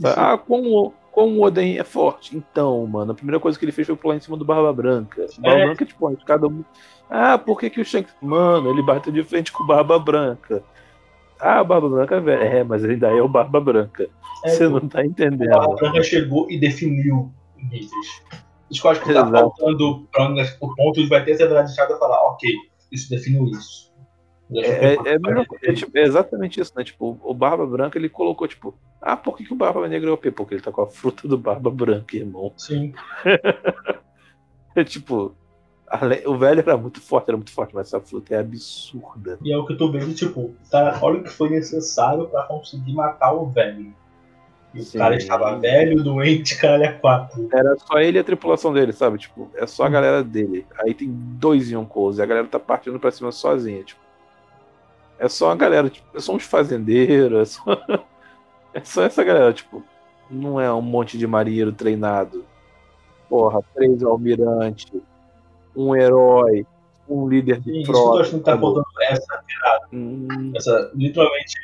Ah, como, como o Oden é forte. Então, mano, a primeira coisa que ele fez foi pular em cima do Barba Branca. O Barba É. Branca, tipo, cada um. Ah, por que, que o Shanks. Mano, ele bateu de frente com o Barba Branca. Ah, o Barba Branca é velho. É, mas ele ainda é o Barba Branca. É, Você não tá entendendo. Barra Branca chegou e definiu níveis. Isso que eu acho que tá Exato. faltando pra o ponto de vai ter essa verdade chata e falar, ok, isso definiu isso. É, é, é tipo, é exatamente isso, né? Tipo, o Barba Branca ele colocou, tipo, ah, por que, que o Barba Negra é OP? Porque ele tá com a fruta do Barba Branca, irmão. Sim, É tipo, o velho era muito forte, era muito forte, mas essa fruta é absurda. e é o que eu tô vendo, tipo, tá, olha o que foi necessário pra conseguir matar o velho. E o Sim. cara estava velho, doente, caralho, é quatro. Era só ele e a tripulação dele, sabe? Tipo, é só a galera dele. Aí tem dois Yonkous e a galera tá partindo pra cima sozinha, tipo. É só a galera, tipo, é só uns fazendeiros, é só, é só essa galera, tipo, não é um monte de marinheiro treinado. Porra, três almirantes, um herói, um líder de isso frota. achando que tá sabe? faltando essa, Hum, essa literalmente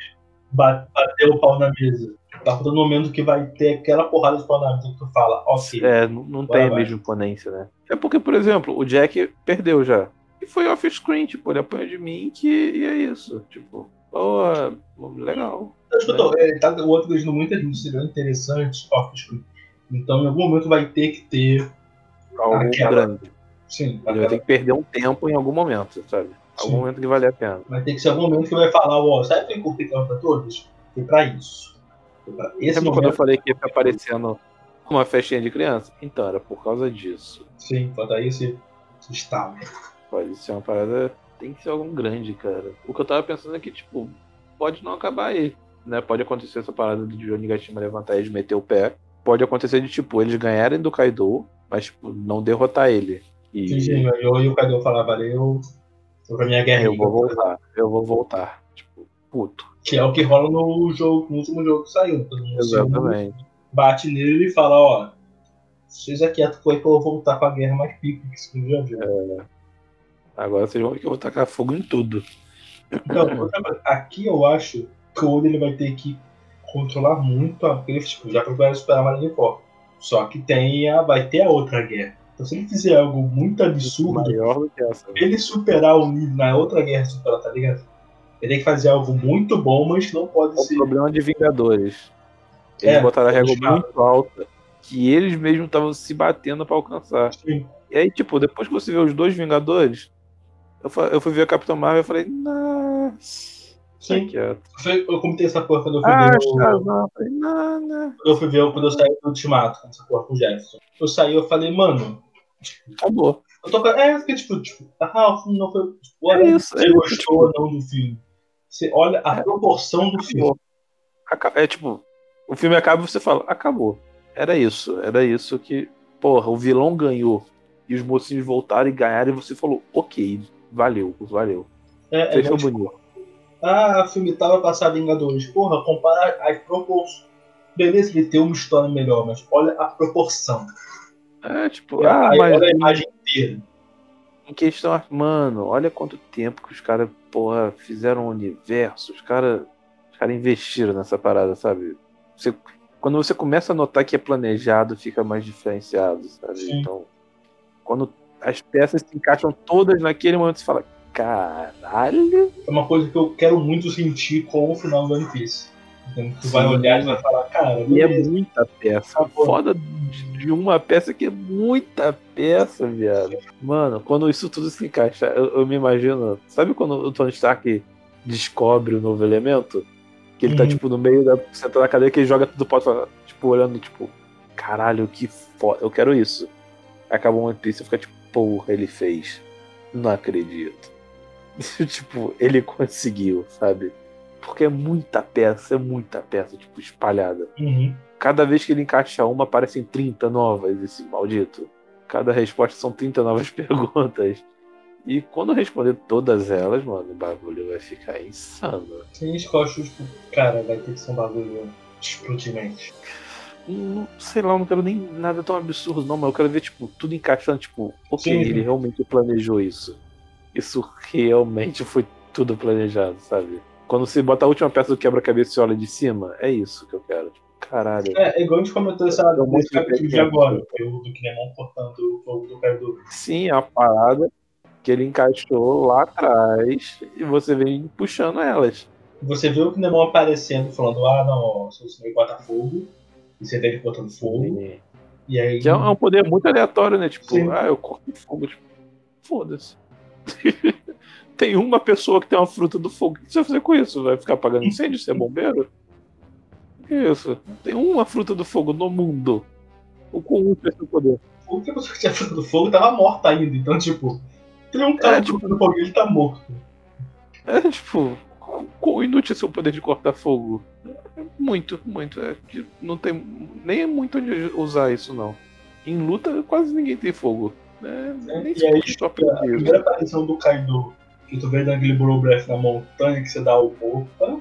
ba- bater o pau na mesa. Tá faltando um momento que vai ter aquela porrada de pau na mesa que tu fala, ok. É, não, não tem a vai. mesma imponência, né? É porque, por exemplo, o Jack perdeu já. E foi off-screen, tipo, ele apanhou de mim que, e é isso. Tipo, pô, legal. Então, acho que eu tô, é, tá, o outro dizendo muita gente seria interessante off-screen. Então, em algum momento vai ter que ter, Algo Aquela- grande. sim, Ele vai aquela- ter que perder um tempo em algum momento, sabe? Algum Sim. momento que vale a pena. vai ter que ser algum momento que vai falar, ó, sabe quem curte pra todos? Foi pra isso. Foi pra esse Lembra quando eu momento, falei que ia ficar aparecendo uma festinha de criança? Então, era por causa disso. sim, foi daí esse estalo. Pode ser uma parada. Tem que ser algum grande, cara. O que eu tava pensando é que, tipo, pode não acabar aí. Né? Pode acontecer essa parada de Johnny Gashima levantar e de meter o pé. Pode acontecer de, tipo, eles ganharem do Kaido, mas, tipo, não derrotar ele. E Sim, sim, eu e o Cadu falar, valeu, tô pra minha guerra. eu vou voltar, eu vou voltar. Tipo, puto. Que é o que rola no jogo, no último jogo que saiu. Todo mundo se Exatamente. bate nele e fala, ó, seja quieto foi que eu vou voltar com a guerra mais pica que isso já viu. Agora vocês vão ver que eu vou tacar fogo em tudo. Então, aqui eu acho que o Oda ele vai ter que controlar muito, a- ele tipo, já vai superar a Marineford. Só que tem a, vai ter a outra guerra. Então se ele fizer algo muito absurdo, Maior do que essa. ele superar o nível na outra guerra superar, tá ligado? Ele tem que fazer algo muito bom, mas não pode É o ser. problema de Vingadores. Eles É, botaram a régua eles falam. muito alta. Que eles mesmos estavam se batendo pra alcançar. Sim. E aí, tipo, depois que você vê os dois Vingadores, eu, eu fui ver a Capitã Marvel e falei, nossa. Sim. Eu comentei essa porra quando eu fui Ah, ver o... Não, não. Quando eu fui ver, quando eu saí do Ultimato, essa porra com o Jefferson. Eu saí eu falei, mano, Acabou. eu tô. É, porque, tipo, tipo, ah, o filme não foi. Tipo, olha, É isso, você é gostou ou não do filme. Você olha a É. proporção do filme. Acabou. Aca- É tipo, o filme acaba e você fala, acabou. Era isso, era isso que, porra, o vilão ganhou. E os mocinhos voltaram e ganharam, e você falou, ok, valeu, valeu. É, é Fechou tipo, bonito. ah, o filme tal vai passar Vingadores. Porra, compara as proporções. Beleza, ele tem uma história melhor, mas olha a proporção. É, tipo, E ah, mas olha a imagem inteira. em questão, mano, olha quanto tempo que os caras, porra, fizeram o universo, os caras os cara investiram nessa parada, sabe? Você, quando você começa a notar que é planejado, fica mais diferenciado, sabe? Sim. Então, quando as peças se encaixam todas naquele momento, você fala, caralho, É uma coisa que eu quero muito sentir com o final do One Piece. Entendeu? Tu vai olhar e vai falar, cara, e é muita peça. Acabou. Foda de uma peça que é muita peça, viado. Mano, quando isso tudo se encaixa, eu, eu me imagino. Sabe quando o Tony Stark descobre o novo elemento? Que ele tá, Uhum. tipo, no meio da. sentado na cadeira, que ele joga tudo alto, tipo, olhando, tipo, caralho, que foda. Eu quero isso. Acabou One Piece e fica tipo, porra, ele fez. Não acredito. tipo, ele conseguiu, sabe? Porque é muita peça, é muita peça, tipo, espalhada. Uhum. Cada vez que ele encaixa uma, aparecem 30 novas, esse maldito. Cada resposta são 30 novas perguntas. E quando eu responder todas elas, mano, o bagulho vai ficar insano. Eu acho, tipo, cara, vai ter que ser um bagulho explodimento. Hum, sei lá, eu não quero nem nada tão absurdo, não, mas eu quero ver, tipo, tudo encaixando, tipo, ok, Sim. ele realmente planejou isso. Isso realmente foi tudo planejado, sabe? Quando você bota a última peça do quebra-cabeça e olha de cima, é isso que eu quero. Tipo, caralho. É, é igual a gente comentou essa, É um de capítulo de peça. agora, o do Kinemon cortando o fogo do Kaido. Sim, é a parada que ele encaixou lá atrás e você vem puxando elas. Você vê o Kinemon aparecendo, falando, ah, não, ó, você me bota fogo, e ele cortando fogo, E- e aí... Que é um é um poder muito aleatório, né? Tipo, Sim. ah, eu corto fogo. Tipo, foda-se. tem uma pessoa que tem uma fruta do fogo. O que você vai fazer com isso? Vai ficar apagando incêndio? Você é bombeiro? Que isso? Tem uma fruta do fogo no mundo. O com um tem esse poder. O que a pessoa que tinha fruta do fogo tava morta ainda, então, tipo, tem um cara É, fruta do fogo e ele tá morto. É tipo, quão inútil é seu poder de cortar fogo? É Muito, muito. É não tem nem é muito onde usar isso, não. Em luta, quase ninguém tem fogo. É, nem E aí, A isso. primeira aparição do Kaido, que tu vê dando aquele Blow Breath na montanha, que você dá o opa,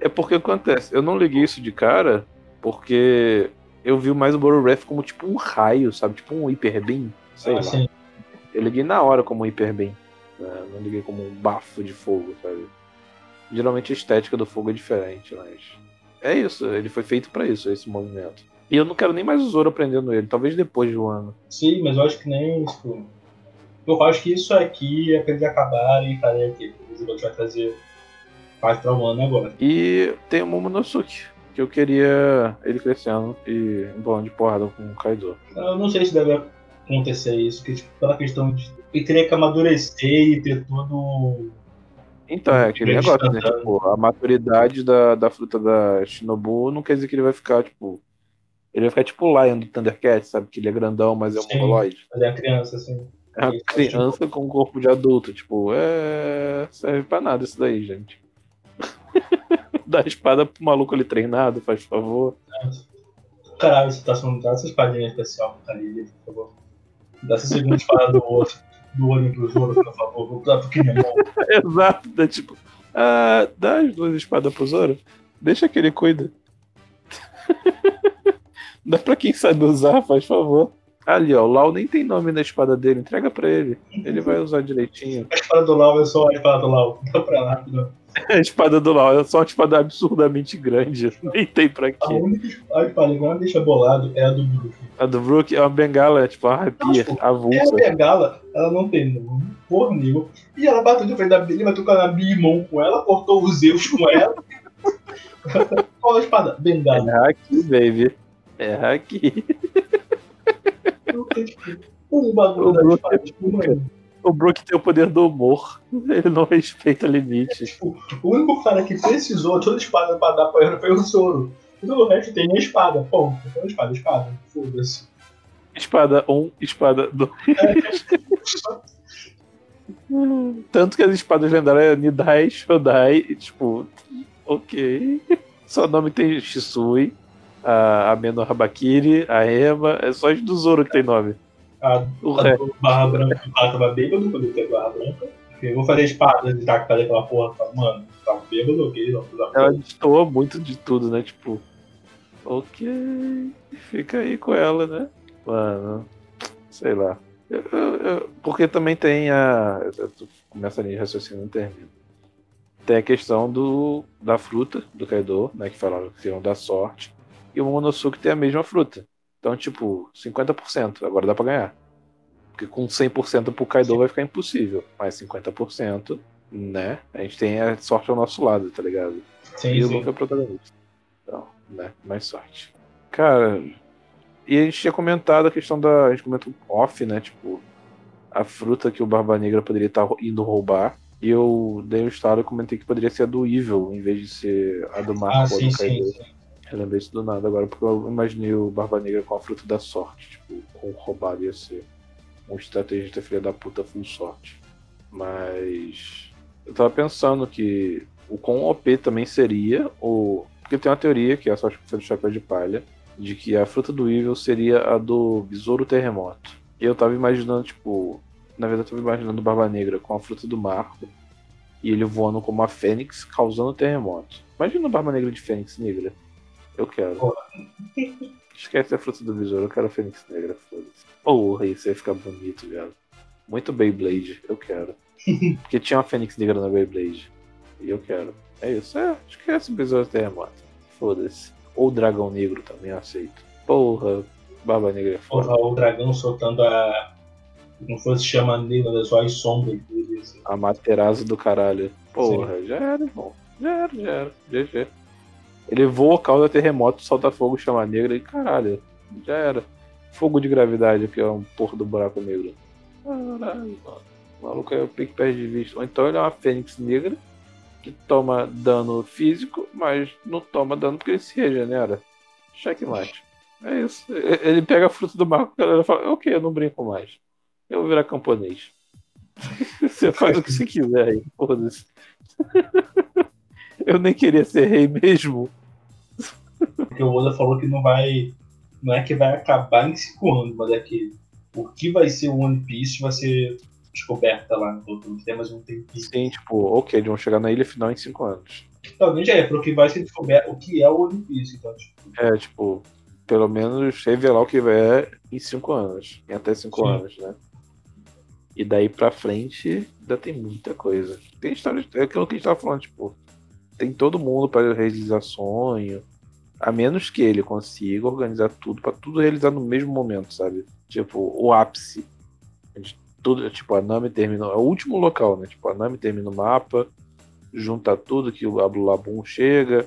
É porque acontece, eu não liguei isso de cara, porque eu vi mais o Borrow Breath como tipo um raio, sabe? Tipo um Hyper Beam, sei lá. assim, Eu liguei na hora como um Hyper Beam. né? Não liguei como um bafo de fogo, sabe? Geralmente a estética do fogo é diferente, mas. É isso, ele foi feito pra isso, esse movimento. E eu não quero nem mais o Zoro aprendendo ele, talvez depois de um ano. sim, mas eu acho que nem, tipo, eu acho que isso aqui é pra eles acabarem e falarem aqui, o jogo vai trazer mais pra um ano agora. E tem o Momonosuke, que eu queria ele crescendo e bom de porrada com o Kaido. Eu não sei se deve acontecer isso, que tipo, pela questão de ele teria que amadurecer e ter todo. Então, é aquele negócio, né? instantâneo. Tipo, a maturidade da, da fruta da Shinobu não quer dizer que ele vai ficar, tipo. Ele vai ficar tipo o Lion do Thundercat, sabe? Que ele é grandão, mas é um mongoloide. fazer a criança, assim. É uma Isso, criança com um corpo de adulto. Tipo, é. Serve pra nada isso daí, gente. Dá espada pro maluco ali treinado, faz favor. Caralho, você tá dá essa espadinha especial Khalid, por favor. Dá essa segunda espada do outro. Do olho pro Zoro, por favor. Vou dar pro Kinemon. Exato, né? Tipo, ah, dá as duas espadas pro Zoro. Deixa que ele cuida. dá pra quem sabe usar, faz favor. Ali, ó, o Lau nem tem nome na espada dele, entrega pra ele. Ele vai usar direitinho. A espada do Lau é só a espada do Lau. Dá pra lá. Não. A espada do Lau é só uma espada absurdamente grande. Nem tem pra A quê. única espada que me deixa bolado é a do Brook. A do Brook é uma bengala, é tipo uma rapia, Não, É a avulsa. bengala, ela não tem nome, porra nenhuma. E ela bateu de frente da Billy, bateu com a Bimon com ela, cortou os Zeus com ela. Qual a espada? Bengala. É aqui, baby. É aqui. Não tem, tipo, um bagulho O da Brook é tipo. O Brook tem o poder do humor. Ele não respeita limite. Tipo, o único cara que precisou de toda espada pra dar pra ele foi o Zoro. E o resto tem a espada. Pô, tem espada, espada. Foda-se. Espada 1, um, espada 2. Tanto que as espadas lendárias é Nidai, Shodai, tipo, ok. Só nome tem Shisui, a, a Menor Habakiri, a Ema, é só as do Zoro que tem nome. A, o a do Barra Branca o cara tava bêbado quando a Barra Branca. Eu vou fazer espada de tacar aquela porra, mano, tava bêbado, ok? Não, Ela destoa muito de tudo, né? Tipo, ok, fica aí com ela, né? Mano, sei lá. Eu, eu, eu, porque também tem a. Começa ali, raciocínio não termina. Tem a questão do, da fruta do Kaido, né? Que falaram que iam dar sorte. E o Momonosuke tem a mesma fruta. Então, tipo, 50%. Agora dá pra ganhar. Porque com 100% pro Kaido Sim. vai ficar impossível. Mas 50%, né? A gente tem a sorte ao nosso lado, tá ligado? Sim, e o Luffy é o protagonista. Então, né? Mais sorte. Cara, e a gente tinha comentado a questão da. A gente comentou off, né? Tipo, a fruta que o Barba Negra poderia estar indo roubar. E eu dei um estado e comentei que poderia ser a do Evil, em vez de ser a do Marco ah, ou sim, do Kaido. Sim, sim. Eu lembrei isso do nada agora, porque eu imaginei o Barba Negra com a fruta da sorte. Tipo, com roubado ia ser um estrategista filha da puta full sorte. Mas. Eu tava pensando que o com OP também seria o. Porque tem uma teoria, que é a sorte do chapéu de palha, de que a fruta do Evil seria a do Besouro Terremoto. E eu tava imaginando, tipo, na verdade eu tava imaginando Barba Negra com a fruta do Marco e ele voando como uma fênix causando terremoto. Imagina o Barba Negra de fênix negra. Eu quero. Porra. Esquece a fruta do Besouro, eu quero a fênix negra, foda-se. Porra, isso ia ficar bonito, velho. Muito Beyblade, eu quero. Porque tinha uma fênix negra na Beyblade. E eu quero. É isso, é. Esquece o Besouro Terremoto. Foda-se. Ou Dragão Negro também, aceito. Porra, Barba Negra é foda. Porra, o dragão soltando a. Como fosse chama negra das suas sombras. Assim. A Materazzo do caralho. Porra, Sim. já era, irmão. Já era, já era. GG. Ele voa, causa terremoto, solta fogo, chama negra e caralho. Já era. Fogo de gravidade, que é um porra do buraco negro. Caralho, mano. O maluco é o pique perde de vista. Ou então ele é uma fênix negra que toma dano físico, mas não toma dano porque ele se regenera. Checkmate. É isso. Ele pega a fruta do marco e a galera fala, ok, eu não brinco mais. Eu vou virar camponês. você faz o que você quiser aí, foda-se. eu nem queria ser rei mesmo. Porque o Oda falou que não vai. Não é que vai acabar em 5 anos, mas é que o que vai ser o One Piece vai ser descoberta lá no outro tem mais um tempinho. Sim, tipo, ok, eles vão chegar na ilha final em 5 anos. Talvez já é, porque vai ser descoberto o que é o One Piece, então, tipo. É, tipo, pelo menos revelar o que é em 5 anos. Em até 5 anos, né? E daí pra frente ainda tem muita coisa. Tem história. É aquilo que a gente tava falando, tipo, tem todo mundo para realizar sonho. A menos que ele consiga organizar tudo para tudo realizar no mesmo momento, sabe? Tipo, o ápice. Tudo, tipo, a Nami termina. É o último local, né? Tipo, a Nami termina o mapa, junta tudo que o Ablulabum chega,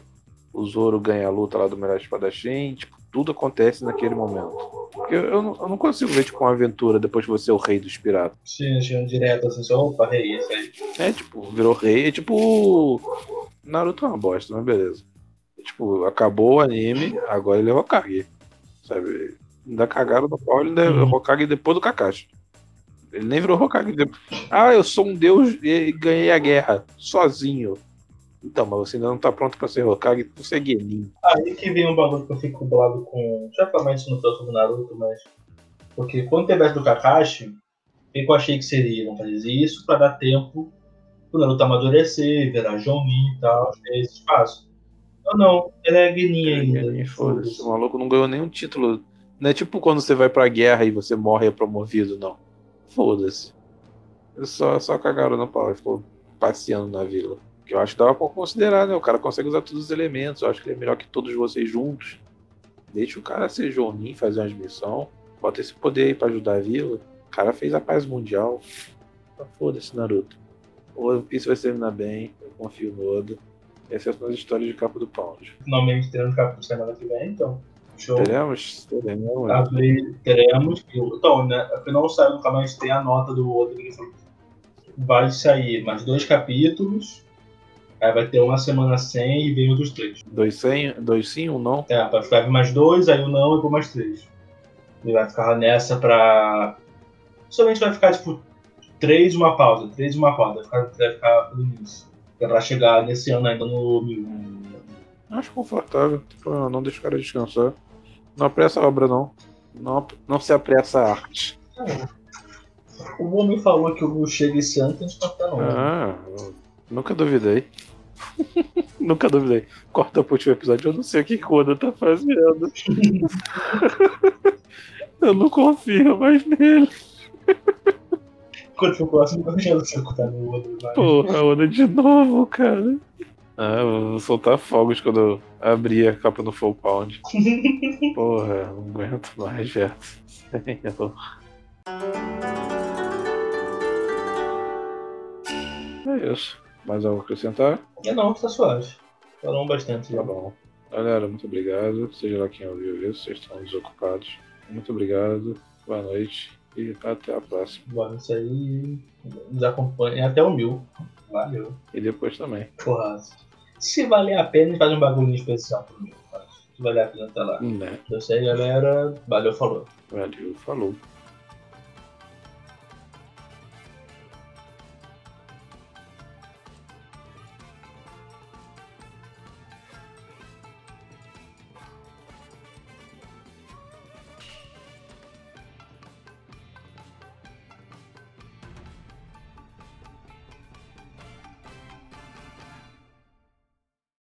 o Zoro ganha a luta lá do melhor espadachim, tipo, tudo acontece naquele momento. Porque eu, eu, não, eu não consigo ver, tipo, uma aventura depois que você é o rei dos piratas. Sim, chegando direto assim, só, opa, rei, isso aí. É, tipo, virou rei, é tipo. Naruto é uma bosta, mas beleza. Tipo, acabou o anime, agora ele é Hokage. Sabe? Ainda cagaram no pau, ele é Uhum. Hokage depois do Kakashi. Ele nem virou Hokage depois. Ah, eu sou um deus e ganhei a guerra sozinho. Então, mas você ainda não tá pronto pra ser Hokage, você é Genin. Aí que vem um bagulho que eu fico bolado com. Já falei isso no do Naruto, mas. Porque quando teve essa do Kakashi, eu achei que seria? Vão fazer isso pra dar tempo pro Naruto amadurecer, virar Jonin e tal, ter esse espaço. Não, não, ele é Genin ainda. Genin, foda-se. O maluco não ganhou nenhum título. Não é tipo quando você vai pra guerra e você morre e é promovido, não. Foda-se. Eles Só, só cagaram no pau e ficou passeando na vila. Que eu acho que dava pra considerar, né? O cara consegue usar todos os elementos. Eu acho que ele é melhor que todos vocês juntos. Deixa o cara ser Jonin, fazer umas missões. Bota esse poder aí pra ajudar a vila. O cara fez a paz mundial. Ah, Foda-se, Naruto. O One Piece vai terminar bem. Eu confio no Oda. Essas são as histórias de capa do Pound. Finalmente teremos capítulo semana que vem, então. Show. Teremos? Teremos. Abrir- teremos. Então, né? Porque não saiu do canal, a gente tem a nota do outro que ele falou. vai sair mais dois capítulos. Aí vai ter uma semana sem e vem outros três. Dois, sem, dois sim, um não? É, vai ficar mais dois, aí o não e por mais três. E vai ficar nessa pra. Somente vai ficar tipo três uma pausa, três uma pausa. Vai ficar, vai ficar tudo nisso. É pra chegar nesse ano ainda no. Acho confortável. Tipo, não deixa o cara descansar. Não apressa a obra, não. Não, não se apressa a arte. O homem falou que o chega esse ano tem que estar não. Ah, eu nunca duvidei. nunca duvidei. Corta pro último episódio, eu não sei o que o Oda tá fazendo. eu não confio mais nele. Quando for o próximo, eu já não sei cortar no Oda. Mas... Porra, Oda de novo, cara. Ah, eu vou soltar fogos quando eu abrir a capa no Full Pound. Porra, não aguento mais, velho. Senhor. É isso. Mais algo a acrescentar? É não, tá suave. Falamos bastante. Tá já. bom. Galera, muito obrigado. Seja lá quem ouviu isso, vocês estão desocupados. Muito obrigado. Boa noite. E até a próxima. Bora, isso aí. Nos acompanha até o mil. Valeu. E depois também. Porra. Se valer a pena, faz um bagulho especial pro mil. Se valer a pena até lá. Né? Então é isso aí, galera. Valeu, falou. Valeu, falou.